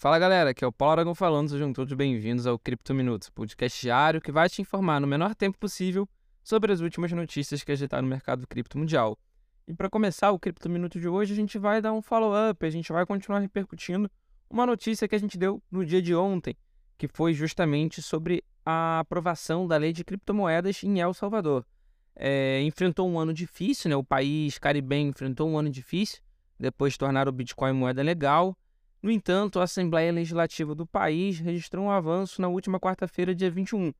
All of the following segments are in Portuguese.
Fala galera, aqui é o Paulo Aragão falando, sejam todos bem-vindos ao Cripto Minutos, podcast diário que vai te informar no menor tempo possível sobre as últimas notícias que agitaram no mercado cripto mundial. E para começar o Cripto Minuto de hoje, a gente vai dar um follow-up, a gente vai continuar repercutindo uma notícia que a gente deu no dia de ontem, que foi justamente sobre a aprovação da lei de criptomoedas em El Salvador. É, enfrentou um ano difícil, né? o país caribenho enfrentou um ano difícil, depois de tornar o Bitcoin moeda legal. No entanto, a Assembleia Legislativa do país registrou um avanço na última quarta-feira, dia 21,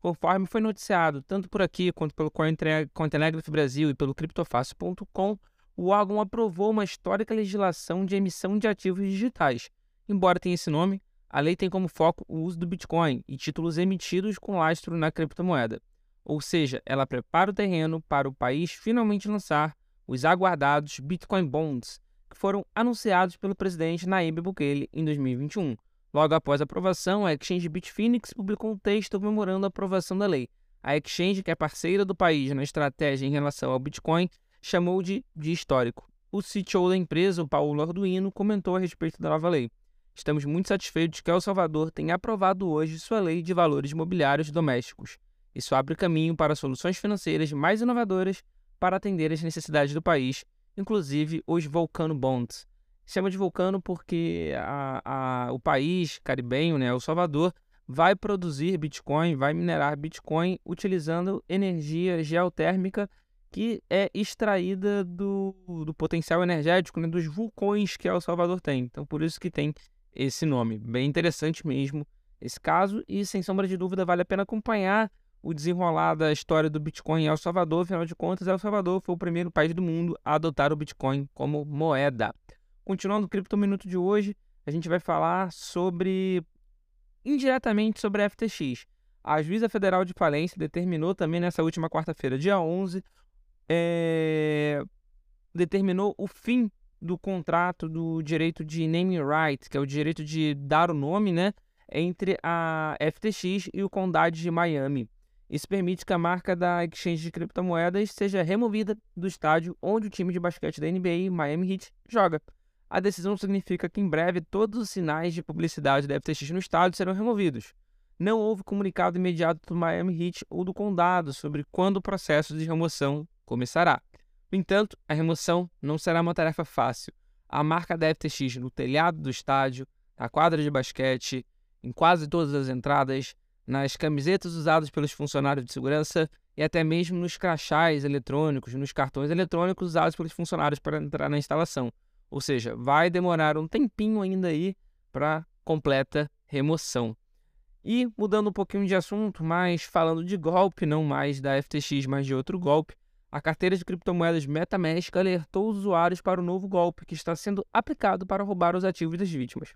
Conforme foi noticiado tanto por aqui quanto pelo Cointelegraph Brasil e pelo criptofácil.com, o órgão aprovou uma histórica legislação de emissão de ativos digitais. Embora tenha esse nome, a lei tem como foco o uso do Bitcoin e títulos emitidos com lastro na criptomoeda. Ou seja, ela prepara o terreno para o país finalmente lançar os aguardados Bitcoin Bonds, que foram anunciados pelo presidente Nayib Bukele em 2021. Logo após a aprovação, a exchange Bitfinex publicou um texto comemorando a aprovação da lei. A exchange, que é parceira do país na estratégia em relação ao Bitcoin, chamou de, de histórico. O CTO da empresa, o Paulo Arduino, comentou a respeito da nova lei. Estamos muito satisfeitos que El Salvador tenha aprovado hoje sua lei de valores imobiliários domésticos. Isso abre caminho para soluções financeiras mais inovadoras para atender as necessidades do país, inclusive os Volcano Bonds, chama de vulcano porque a, a, o país caribenho, né, El Salvador, vai produzir Bitcoin, vai minerar Bitcoin utilizando energia geotérmica que é extraída do, do potencial energético, né, dos vulcões que El Salvador tem. Então, por isso que tem esse nome. Bem interessante mesmo esse caso e, sem sombra de dúvida, vale a pena acompanhar o desenrolar da história do Bitcoin em El Salvador. Afinal de contas, El Salvador foi o primeiro país do mundo a adotar o Bitcoin como moeda. Continuando o Cripto Minuto de hoje, a gente vai falar sobre, indiretamente, sobre a FTX. A Juíza Federal de Falência determinou também nessa última quarta-feira, dia 11, é... determinou o fim do contrato do direito de naming right, que é o direito de dar o nome, né, entre a FTX e o Condado de Miami. Isso permite que a marca da exchange de criptomoedas seja removida do estádio onde o time de basquete da NBA, Miami Heat, joga. A decisão significa que em breve todos os sinais de publicidade da FTX no estado serão removidos. Não houve comunicado imediato do Miami Heat ou do condado sobre quando o processo de remoção começará. No entanto, a remoção não será uma tarefa fácil. A marca da FTX no telhado do estádio, na quadra de basquete, em quase todas as entradas, nas camisetas usadas pelos funcionários de segurança e até mesmo nos crachás eletrônicos, nos cartões eletrônicos usados pelos funcionários para entrar na instalação. Ou seja, vai demorar um tempinho ainda aí para completa remoção. E mudando um pouquinho de assunto, mas falando de golpe, não mais da FTX, mas de outro golpe, a carteira de criptomoedas MetaMask alertou os usuários para o novo golpe que está sendo aplicado para roubar os ativos das vítimas.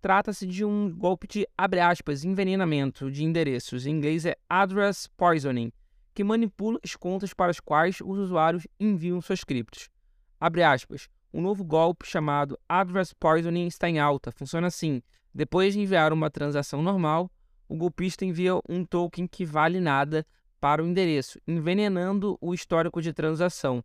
Trata-se de um golpe de, abre aspas, envenenamento de endereços, em inglês é address poisoning, que manipula as contas para as quais os usuários enviam suas criptos. Abre aspas, um novo golpe chamado Address Poisoning está em alta. Funciona assim: depois de enviar uma transação normal, o golpista envia um token que vale nada para o endereço, envenenando o histórico de transação.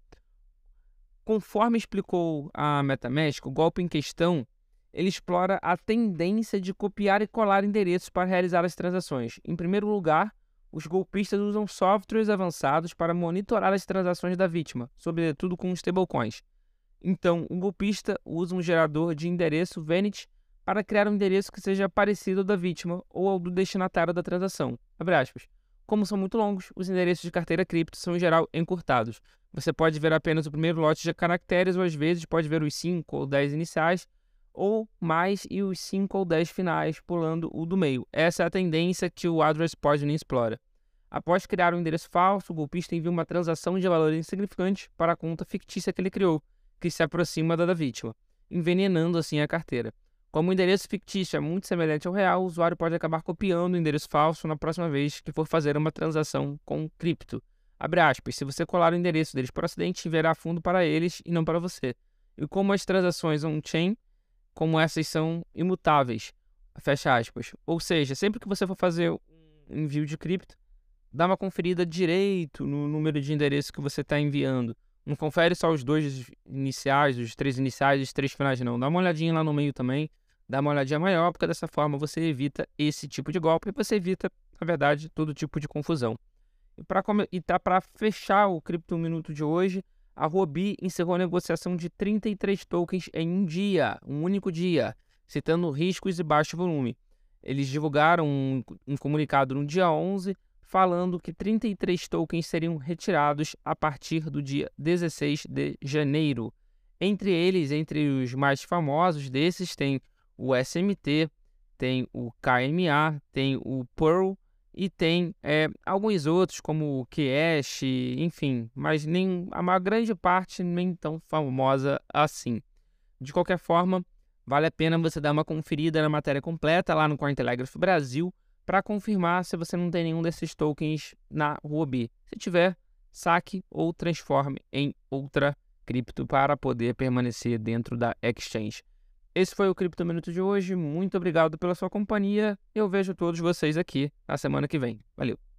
Conforme explicou a MetaMask, o golpe em questão ele explora a tendência de copiar e colar endereços para realizar as transações. Em primeiro lugar, os golpistas usam softwares avançados para monitorar as transações da vítima, sobretudo com stablecoins. Então, o golpista usa um gerador de endereço Vanity para criar um endereço que seja parecido ao da vítima ou ao do destinatário da transação. Como são muito longos, os endereços de carteira cripto são em geral encurtados. Você pode ver apenas o primeiro lote de caracteres ou às vezes pode ver os 5 ou 10 iniciais ou mais e os 5 ou 10 finais, pulando o do meio. Essa é a tendência que o Address Poisoning explora. Após criar um endereço falso, o golpista envia uma transação de valor insignificante para a conta fictícia que ele criou que se aproxima da da vítima, envenenando assim a carteira. Como o endereço fictício é muito semelhante ao real, o usuário pode acabar copiando o endereço falso na próxima vez que for fazer uma transação com cripto. Abre aspas, se você colar o endereço deles por acidente, enviará fundo para eles e não para você. E como as transações on-chain, como essas são imutáveis, fecha aspas. Ou seja, sempre que você for fazer um envio de cripto, dá uma conferida direito no número de endereço que você está enviando. Não confere só os dois iniciais, os três iniciais e os três finais, não. Dá uma olhadinha lá no meio também. dar uma olhadinha maior, porque dessa forma você evita esse tipo de golpe e você evita, na verdade, todo tipo de confusão. E para tá para fechar o Cripto Minuto de hoje, a Robi encerrou a negociação de 33 tokens em um dia, um único dia, citando riscos e baixo volume. Eles divulgaram um, um comunicado no dia 11 falando que 33 tokens seriam retirados a partir do dia 16 de janeiro. Entre eles, entre os mais famosos desses, tem o SMT, tem o KMA, tem o Pearl e tem é, alguns outros como o Cash, enfim, mas nem a grande parte nem tão famosa assim. De qualquer forma, vale a pena você dar uma conferida na matéria completa lá no Cointelegraph Brasil para confirmar se você não tem nenhum desses tokens na Huobi. Se tiver, saque ou transforme em outra cripto para poder permanecer dentro da exchange. Esse foi o Cripto Minuto de hoje. Muito obrigado pela sua companhia. Eu vejo todos vocês aqui na semana que vem. Valeu!